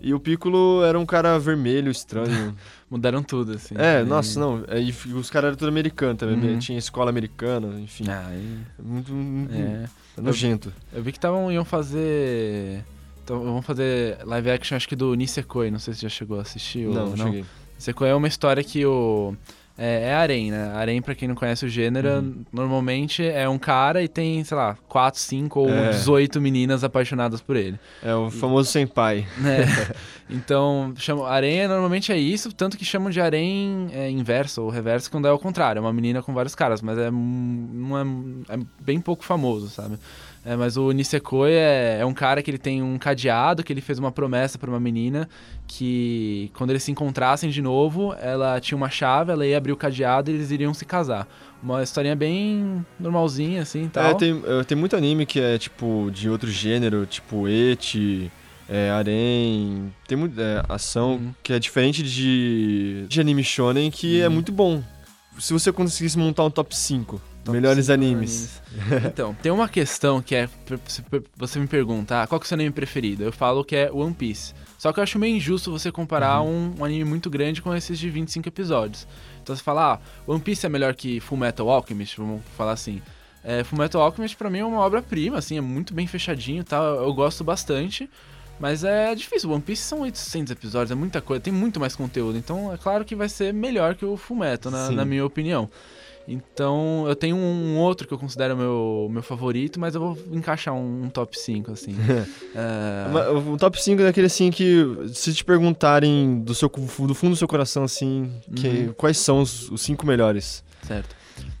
e o Piccolo era um cara vermelho, estranho. Mudaram tudo, assim. é, E- nossa, não, aí f- os caras eram tudo americanos também, Uhum. né? tinha escola americana, enfim, Ah, e- muito, muito é. nojento. Eu vi que estavam iam fazer. Então, vão fazer live action, acho que do Nisekoi, não sei se já chegou a assistir ou Não, não cheguei. Nisekoi é uma história que o. É, é harem, né? Harem, pra quem não conhece o gênero, Uhum. normalmente é um cara e tem, sei lá, 4, 5 ou É. 18 meninas apaixonadas por ele. É o famoso senpai. né? então, chama, harem é, normalmente é isso, tanto que chamam de harem é, inverso ou reverso quando é o contrário. É uma menina com vários caras, mas é, um- não é, é bem pouco famoso, sabe? É, mas o Nisekoi é, é um cara que ele tem um cadeado, que ele fez uma promessa pra uma menina que quando eles se encontrassem de novo, ela tinha uma chave, ela ia abrir o cadeado e eles iriam se casar. Uma historinha bem normalzinha, assim, tal. É, tem, é, tem muito anime que é, tipo, de outro gênero, tipo Eti, é, Arém, tem muito, é, ação, Uhum. que é diferente de, de anime shonen, que é Uhum. muito bom. Se você conseguisse montar um top 5 Top melhores cinco animes. então, tem uma questão que é. Você me pergunta, ah, qual que é o seu anime preferido? Eu falo que é One Piece. Só que eu acho meio injusto você comparar um, um anime muito grande com esses de 25 episódios. Então você fala, ah, One Piece é melhor que Full Metal Alchemist, vamos falar assim. É, Full Metal Alchemist pra mim é uma obra-prima, assim, é muito bem fechadinho e tal, eu gosto bastante. Mas é difícil, One Piece são 800 episódios, é muita coisa, tem muito mais conteúdo. Então é claro que vai ser melhor que o Full Metal, na, na minha opinião. Então, eu tenho um outro que eu considero meu, meu favorito, mas eu vou encaixar um, um top 5, assim. Mas O top 5 é daquele assim que, se te perguntarem do, seu, do fundo do seu coração, assim, que, Uhum. quais são os, os cinco melhores? certo.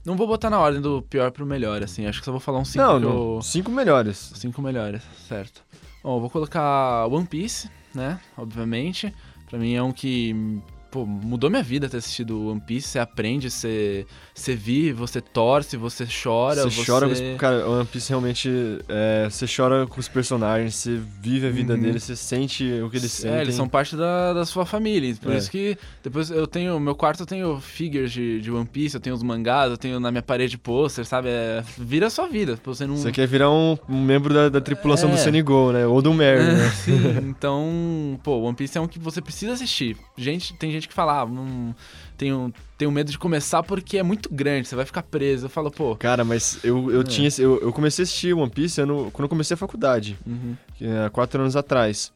Não vou botar na ordem do pior pro melhor, assim. Acho que só vou falar uns 5 não, não, eu... cinco melhores. Cinco melhores, certo. Bom, eu vou colocar One Piece, né? Obviamente. Pra mim é um que pô, mudou minha vida ter assistido One Piece. Você aprende, você, você vive, você torce, você chora. Você Você, chora com os. Cara, One Piece realmente. é, você chora com os personagens, você vive a vida Uhum. deles, você sente o que eles sentem. É, eles são parte da, da sua família. Por É. isso que depois eu tenho. Meu quarto eu tenho figures de, de One Piece, eu tenho os mangás, eu tenho na minha parede pôster, sabe? É, vira a sua vida. Você não. Você quer virar um, um membro da, da tripulação do É. Senigol, né? Ou do Mary, É, né? sim, então, pô, One Piece é um que você precisa assistir. Gente, tem gente que fala, ah, não, tenho, tenho medo de começar porque é muito grande, você vai ficar preso. Eu falo, pô, Cara, mas eu, eu É. tinha. Eu, eu comecei a assistir One Piece ano- quando eu comecei a faculdade, uhum, é, quatro anos atrás.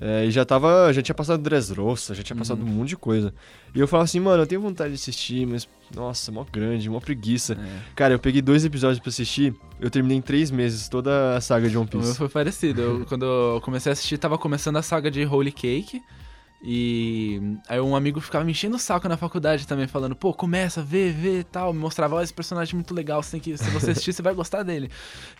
É, e já tava. Já tinha passado Dressrosa, já tinha passado Uhum. um monte de coisa. E eu falava assim, mano, eu tenho vontade de assistir, mas. Nossa, mó grande, mó preguiça. é. Cara, eu peguei dois episódios pra assistir, eu terminei em três meses toda a saga de One O meu Piece. foi parecido. Eu, quando eu comecei a assistir, tava começando a saga de Holy Cake. E aí um amigo ficava me enchendo o saco na faculdade também, falando, pô, começa, vê, vê e tal. Me mostrava, ó, esse personagem é muito legal, você tem que, se você assistir, você vai gostar dele.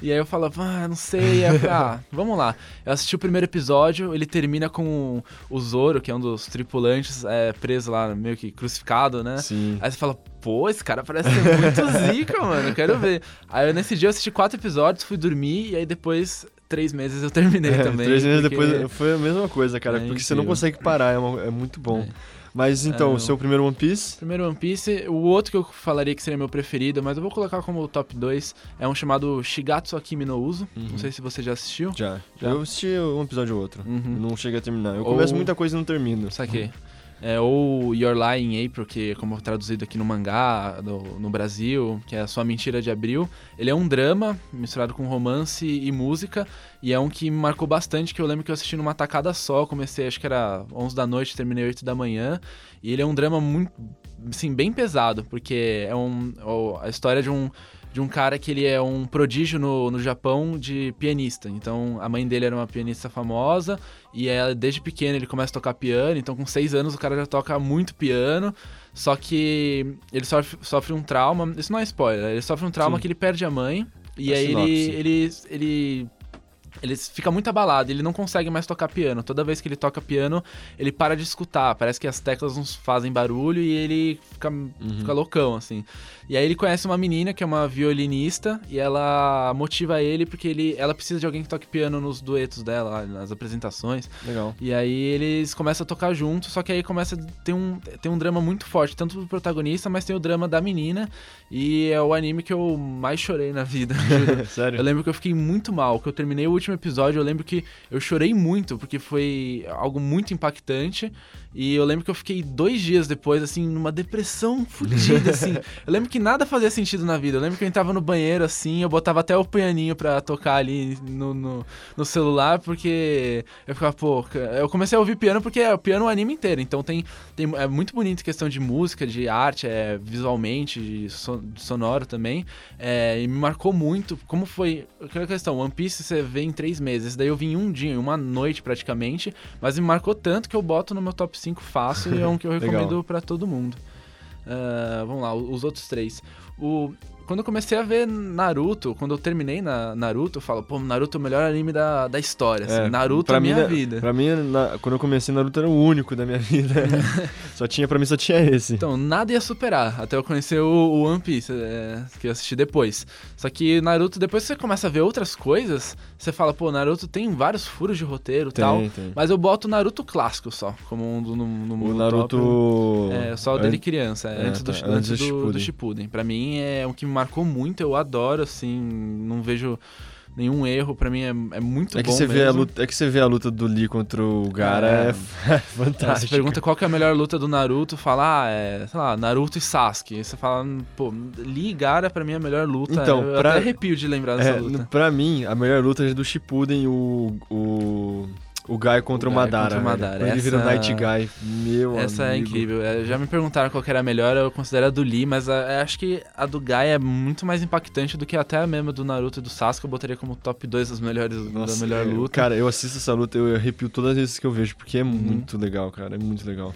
E aí eu falava, ah, não sei. Aí eu falei, ah, vamos lá. Eu assisti o primeiro episódio, ele termina com o Zoro, que é um dos tripulantes, é, preso lá, meio que crucificado, né? Sim. Aí você fala, pô, esse cara parece ser muito zica, mano, quero ver. Aí eu, nesse dia eu assisti quatro episódios, fui dormir, e aí depois, três meses eu terminei É, também. três meses porque- depois foi a mesma coisa, cara, É porque você não incrível. consegue parar, é, uma- é muito bom. É. Mas então, É, o seu primeiro One Piece? Primeiro One Piece, o outro que eu falaria que seria meu preferido, mas eu vou colocar como top 2, é um chamado Shigatsu Akimi no Uso. Uhum. Não sei se você já assistiu. Já. Já? Eu assisti um episódio ou outro. Uhum. Não cheguei a terminar. Eu Ou- começo muita coisa e não termino. Saquei. É, ou Your Lie in April, que é como traduzido aqui no mangá no, no, Brasil, que é a Sua Mentira de Abril. Ele é um drama misturado com romance e música, e é um que me marcou bastante, que eu lembro que eu assisti numa tacada só, comecei acho que era 11 da noite, terminei 8 da manhã, e ele é um drama muito, assim, bem pesado, porque é um, a história de um de um cara que ele é um prodígio no, no Japão de pianista. Então, a mãe dele era uma pianista famosa e é, desde pequeno ele começa a tocar piano. Então, com seis anos, o cara já toca muito piano. Só que ele sofre, sofre um trauma. Isso não é spoiler. Ele sofre um trauma Sim. que ele perde a mãe. E é aí ele, ele, ele ele fica muito abalado, ele não consegue mais tocar piano. Toda vez que ele toca piano, ele para de escutar. Parece que as teclas não fazem barulho e ele fica, uhum. fica loucão, assim. E aí ele conhece uma menina que é uma violinista e ela motiva ele porque ele, ela precisa de alguém que toque piano nos duetos dela, nas apresentações. Legal. E aí eles começam a tocar juntos, só que aí começa a ter um, ter um drama muito forte, tanto do protagonista, mas tem o drama da menina. E é o anime que eu mais chorei na vida. Sério? Eu lembro que eu fiquei muito mal, que eu terminei o último episódio, eu lembro que eu chorei muito, porque foi algo muito impactante. E eu lembro que eu fiquei dois dias depois, assim, numa depressão fodida, assim. Eu lembro que nada fazia sentido na vida. Eu lembro que eu entrava no banheiro, assim, eu botava até o pianinho pra tocar ali no, no, no celular, porque eu ficava, pô... Eu comecei a ouvir piano porque é o piano o anime inteiro. Então tem, tem, é muito bonito questão de música, de arte, é, visualmente, de, son, de sonoro também. É, e me marcou muito como foi... Aquela questão, One Piece você vê em três meses. Daí eu vim um dia, uma noite praticamente, mas me marcou tanto que eu boto no meu top 5 fácil e é um que eu recomendo para todo mundo. Uh, vamos lá, os outros três. O, quando eu comecei a ver Naruto, quando eu terminei na Naruto, eu falo, pô, Naruto é o melhor anime da, da história. Assim. É, Naruto é minha mim, vida. Pra mim, na, quando eu comecei Naruto era o único da minha vida. só tinha, pra mim só tinha esse. Então, nada ia superar, até eu conhecer o, o One Piece, é, que eu assisti depois. Só que Naruto, depois que você começa a ver outras coisas, você fala, pô, Naruto tem vários furos de roteiro e tal. Tem. Mas eu boto Naruto clássico só, como um no, no O Naruto. Top. É, só o dele criança, é, antes, do, tá, antes, antes do, do, Shippuden. do Shippuden. Pra mim é um que marcou muito, eu adoro, assim, não vejo nenhum erro, para mim é, é muito é que bom você mesmo. Vê a luta, é que você vê a luta do Lee contra o Gara, é, é fantástico. Você pergunta qual que é a melhor luta do Naruto, fala, ah, é, sei lá, Naruto e Sasuke. Você fala, pô, Lee e Gara pra mim é a melhor luta. Então, eu pra, até arrepio de lembrar dessa é, luta. Pra mim, a melhor luta é do Shippuden, o... o o Guy contra o, o Madara. Contra o Madara. Essa... Ele vira Night Guy. Meu Essa é amigo. é incrível. É, já me perguntaram qual era a melhor, eu considero a do Lee, mas a, acho que a do Guy é muito mais impactante do que até a mesma do Naruto e do Sasuke. Eu botaria como top 2 das melhores Nossa, da melhor é, luta. Cara, eu assisto essa luta, eu arrepio todas as vezes que eu vejo, porque é uhum. muito legal, cara. É muito legal.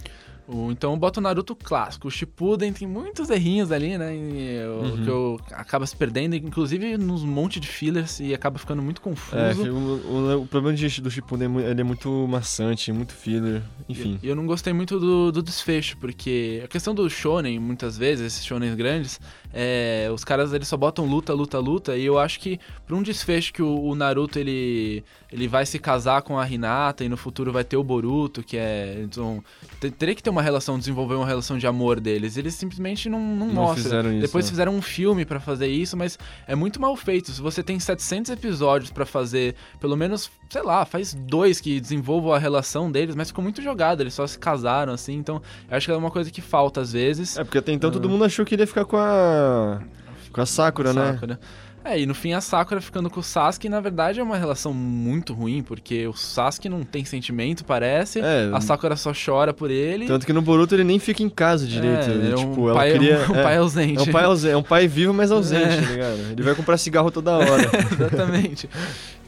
Então bota o Naruto clássico. O Shippuden tem muitos errinhos ali, né? Uhum. Que eu acaba se perdendo, inclusive nos monte de fillers e acaba ficando muito confuso. É, o, o, o, problema do Shippuden ele é muito maçante, muito filler, enfim. E eu não gostei muito do, do, desfecho, porque a questão do shonen, muitas vezes, esses shonen grandes, é, os caras eles só botam luta, luta, luta, e eu acho que para um desfecho que o, o, Naruto ele, ele vai se casar com a Hinata e no futuro vai ter o Boruto, que é... Então, teria que ter uma relação, desenvolver uma relação de amor deles. Eles simplesmente não, não, não mostram. Fizeram isso, Depois né? fizeram um filme para fazer isso, mas é muito mal feito. Se você tem 700 episódios para fazer, pelo menos, sei lá, faz dois que desenvolvam a relação deles, mas ficou muito jogado. Eles só se casaram, assim. Então, eu acho que é uma coisa que falta às vezes. É, porque até então uh... todo mundo achou que ele ia ficar com a. Com a Sakura, né? Sakura. É, e no fim a Sakura ficando com o Sasuke, na verdade é uma relação muito ruim, porque o Sasuke não tem sentimento, parece. É, a Sakura só chora por ele. Tanto que no Boruto ele nem fica em casa direito. É, ele, é tipo, um pai, queria, um, um pai ausente. É um pai ausente, é um pai vivo, mas ausente, é. tá ligado? Ele vai comprar cigarro toda hora. Exatamente.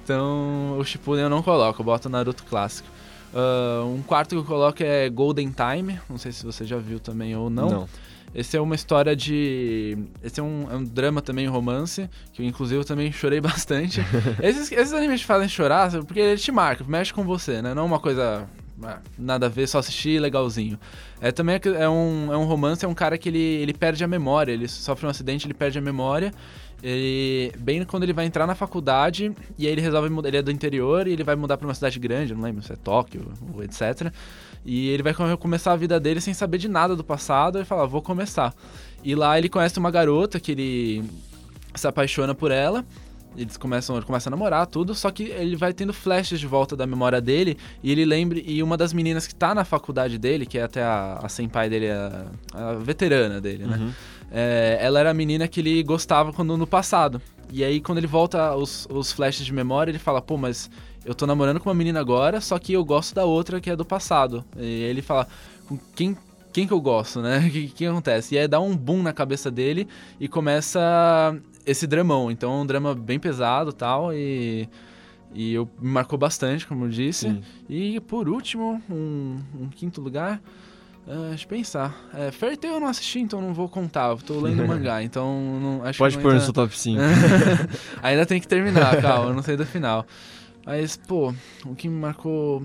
Então, o Shippuden eu não coloco, eu boto Naruto clássico. Uh, um quarto que eu coloco é Golden Time, não sei se você já viu também ou não. Não. Esse é uma história de. Esse é um, é um drama também, um romance, que eu, inclusive eu também chorei bastante. esses, esses animes te fazem chorar porque ele te marca, mexe com você, né? Não é uma coisa. Ah, nada a ver, só assistir legalzinho. É também é um, é um romance, é um cara que ele, ele perde a memória, ele sofre um acidente, ele perde a memória. Ele, bem quando ele vai entrar na faculdade, e aí ele resolve mudar, ele é do interior e ele vai mudar para uma cidade grande, não lembro se é Tóquio ou etc. E ele vai começar a vida dele sem saber de nada do passado e fala, vou começar. E lá ele conhece uma garota que ele se apaixona por ela. eles começam, ele começa a namorar, tudo, só que ele vai tendo flashes de volta da memória dele, e ele lembra, e uma das meninas que tá na faculdade dele, que é até a, a senpai dele, a, a veterana dele, né? Uhum. É, ela era a menina que ele gostava quando no passado. E aí, quando ele volta os, os flashes de memória, ele fala, pô, mas eu tô namorando com uma menina agora, só que eu gosto da outra que é do passado. E ele fala, com quem, quem que eu gosto, né? O que, que acontece? E aí dá um boom na cabeça dele e começa esse dramão. Então é um drama bem pesado tal, e e eu, me marcou bastante, como eu disse. Sim. E por último, um, um quinto lugar. ah, deixa eu pensar. É, Fairy Tail eu não assisti, então não vou contar. Eu tô lendo mangá, então não, acho Pode que pôr não no seu top 5. Ainda tem que terminar, calma, eu não sei do final. Mas, pô, o que me marcou.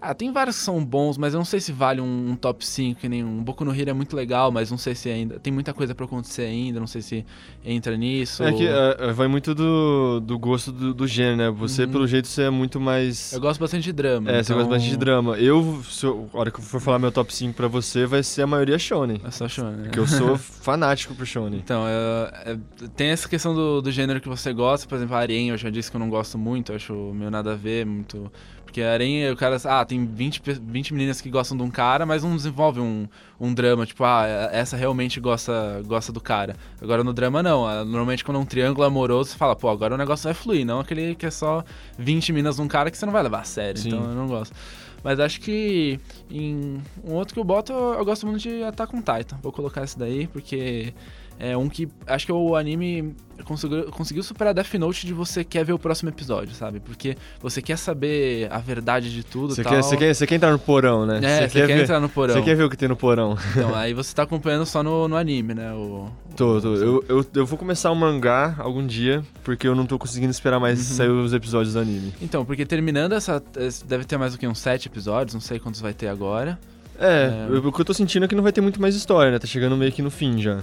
Ah, tem vários que são bons, mas eu não sei se vale um, um top 5, que nem um Boku no Hero é muito legal, mas não sei se ainda. Tem muita coisa pra acontecer ainda, não sei se entra nisso. É que é, vai muito do, do gosto do, do gênero, né? Você, Uhum. pelo jeito, você é muito mais. Eu gosto bastante de drama. É, você então... gosta bastante de drama. Eu, se eu, a hora que eu for falar meu top 5 pra você, vai ser a maioria shonen. É só shonen, né? Porque eu sou fanático por shonen. Então, é- é- tem essa questão do, do gênero que você gosta, por exemplo, a Arém, eu já disse que eu não gosto muito, eu acho meio nada a ver, muito. Porque a Arém, o cara. Ah, tem 20, pe- 20 meninas que gostam de um cara, mas não desenvolve um, um drama, tipo, ah, essa realmente gosta, gosta do cara. Agora no drama não. ah, Normalmente quando é um triângulo amoroso, você fala, pô, agora o negócio vai fluir, não aquele que é só 20 minas num cara que você não vai levar a sério. Sim. Então eu não gosto. Mas acho que em um outro que eu boto, eu, eu gosto muito de Attack on Titan. Vou colocar esse daí, porque é um que acho que o anime conseguiu, conseguiu superar Death Note de você quer ver o próximo episódio, sabe? Porque você quer saber a verdade de tudo Você tal. quer, você, quer, você quer entrar no porão, né? É, você quer, ver, entrar no porão. Você quer ver o que tem no porão. Então, aí você tá acompanhando só no, no anime, né? O, Tô, o- tô. Eu, eu, eu vou começar o mangá algum dia, porque eu não tô conseguindo esperar mais Uhum. sair os episódios do anime. Então, porque terminando essa. Deve ter mais o que? Uns sete episódios, não sei quantos vai ter agora. É, É. o que eu tô sentindo é que não vai ter muito mais história, né? Tá chegando meio que no fim já.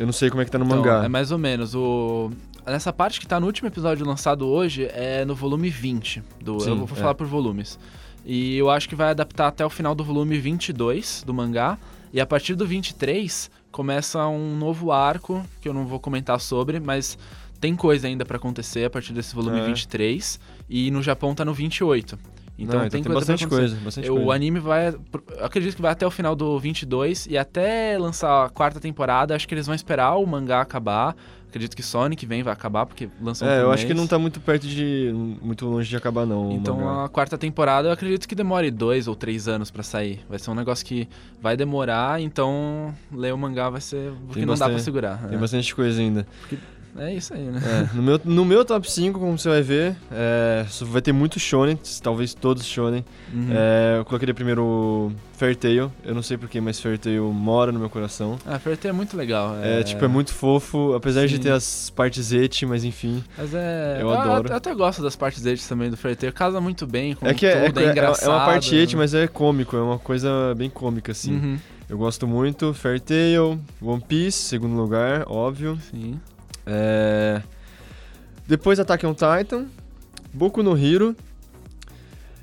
Eu não sei como é que tá no Então, mangá. É mais ou menos. O... Nessa parte que tá no último episódio lançado hoje é no volume 20. Do... Sim, eu vou é. falar por volumes. E eu acho que vai adaptar até o final do volume 22 do mangá. E a partir do 23 começa um novo arco, que eu não vou comentar sobre, mas tem coisa ainda pra acontecer a partir desse volume É. 23. E no Japão tá no 28. Então Não, tem, coisa bastante pra acontecer. coisa, bastante O coisa. anime vai. Acredito que vai até o final do 22 e até lançar a quarta temporada, acho que eles vão esperar o mangá acabar. Acredito que Sonic vem vai acabar, porque lançam É, eu acho que mês. não tá muito perto de. muito longe de acabar, não. Então a quarta temporada eu acredito que demore dois ou três anos pra sair. Vai ser um negócio que vai demorar, então ler o mangá vai ser. Porque Tem não dá pra bastante- segurar. Tem é. bastante coisa ainda. É isso aí, né? É, no, meu, no meu top 5, como você vai ver, é, vai ter muito shonen, talvez todos shonen. Uhum. É, eu coloquei primeiro Fair Tail, eu não sei porquê, mas Fair Tail mora no meu coração. Ah, Fairy Tail é muito legal. É, tipo, é muito fofo, apesar de Sim. ter as partes et, mas enfim. Mas é. Eu adoro. Eu, até gosto das partes deles também do Fairy Tail. Casa muito bem com É que é, tudo, é, é, é- engraçado. é uma parte et, mas é cômico, é uma coisa bem cômica, assim. Uhum. Eu gosto muito, Fair Tail, One Piece, segundo lugar, óbvio. Sim. É... Depois Attack on Titan, Boku no Hero.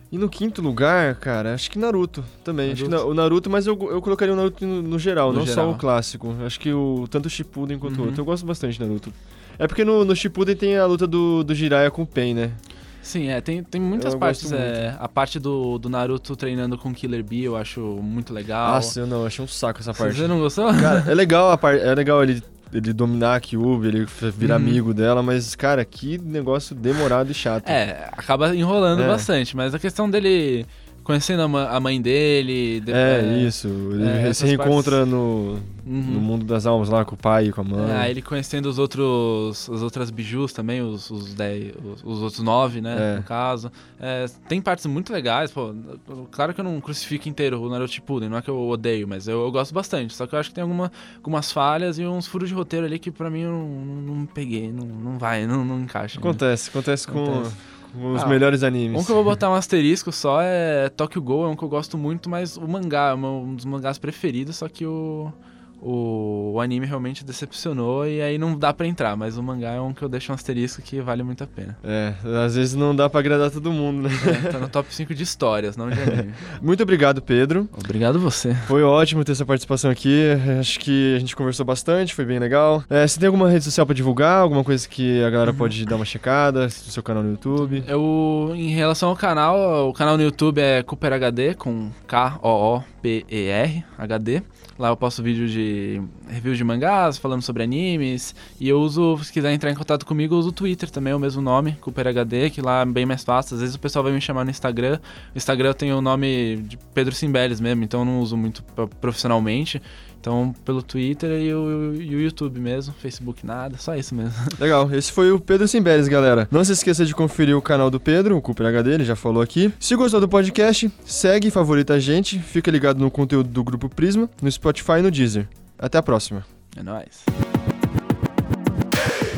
E no quinto lugar, cara, acho que Naruto também. Acho que Naruto? na- o Naruto, mas eu, eu colocaria o Naruto no, no geral, No não geral. só o clássico. Acho que o tanto o Shippuden quanto o Uhum. outro. Eu gosto bastante de Naruto. É porque no, no Shippuden tem a luta do, do Jiraiya com o Pain, né? Sim, é, tem, tem muitas Eu partes. É, a parte do, do Naruto treinando com Killer Bee eu acho muito legal. Nossa, eu não, eu achei um saco essa parte. Você não gostou? Cara, é legal a parte, é legal ele, ele dominar a Kyuubi, ele virar Uhum. amigo dela, mas, cara, que negócio demorado e chato. É, acaba enrolando É. bastante, mas a questão dele conhecendo a, mãe dele. de- É, isso. Ele é, se reencontra no, Uhum. no mundo das almas lá com o pai e com a mãe. É, ele conhecendo os outros, as outras bijus também, os, os, dez, os, os outros nove, né, É. no caso. É, tem partes muito legais, pô. Claro que eu não crucifico inteiro o Naruto Shippuden, não é que eu odeio, mas eu, eu gosto bastante. Só que eu acho que tem alguma, algumas falhas e uns furos de roteiro ali que pra mim eu não, não, não peguei, não, não vai, não, não encaixa. né? Acontece, acontece, com- Acontece. Os Ah, melhores animes. Um que eu vou botar um asterisco só é Tokyo Ghoul, é um que eu gosto muito, mas o mangá é um dos mangás preferidos, só que o, o, o anime realmente decepcionou e aí não dá pra entrar, mas o mangá é um que eu deixo um asterisco que vale muito a pena. É, às vezes não dá pra agradar todo mundo, né? É, tá no top 5 de histórias, não de anime. Muito obrigado, Pedro. Obrigado você. Foi ótimo ter essa participação aqui. Acho que a gente conversou bastante, foi bem legal. É, você tem alguma rede social pra divulgar? Alguma coisa que a galera pode dar uma checada? No seu canal no YouTube? Eu, em relação ao canal, o canal no YouTube é Cooper HD, com K-O-O-P-E-R, HD. Lá eu posto vídeo de review de mangás, falando sobre animes. E eu uso, se quiser entrar em contato comigo, eu uso o Twitter também, o mesmo nome, CooperHD, que lá é bem mais fácil. Às vezes o pessoal vai me chamar no Instagram. No Instagram eu tenho o nome de Pedro Simbeles mesmo, então eu não uso muito profissionalmente. Então, pelo Twitter e o, e o, YouTube mesmo, Facebook nada, só isso mesmo. Legal, esse foi o Pedro Simberes, galera. Não se esqueça de conferir o canal do Pedro, o Cooper HD, ele já falou aqui. Se gostou do podcast, segue e favorita a gente, fica ligado no conteúdo do Grupo Prisma, no Spotify e no Deezer. Até a próxima. É nóis.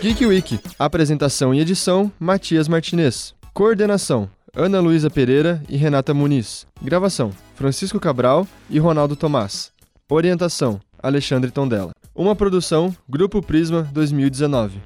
Geek Week, apresentação e edição, Matias Martinez. Coordenação, Ana Luísa Pereira e Renata Muniz. Gravação, Francisco Cabral e Ronaldo Tomás. Orientação: Alexandre Tondela. Uma produção Grupo Prisma 2019.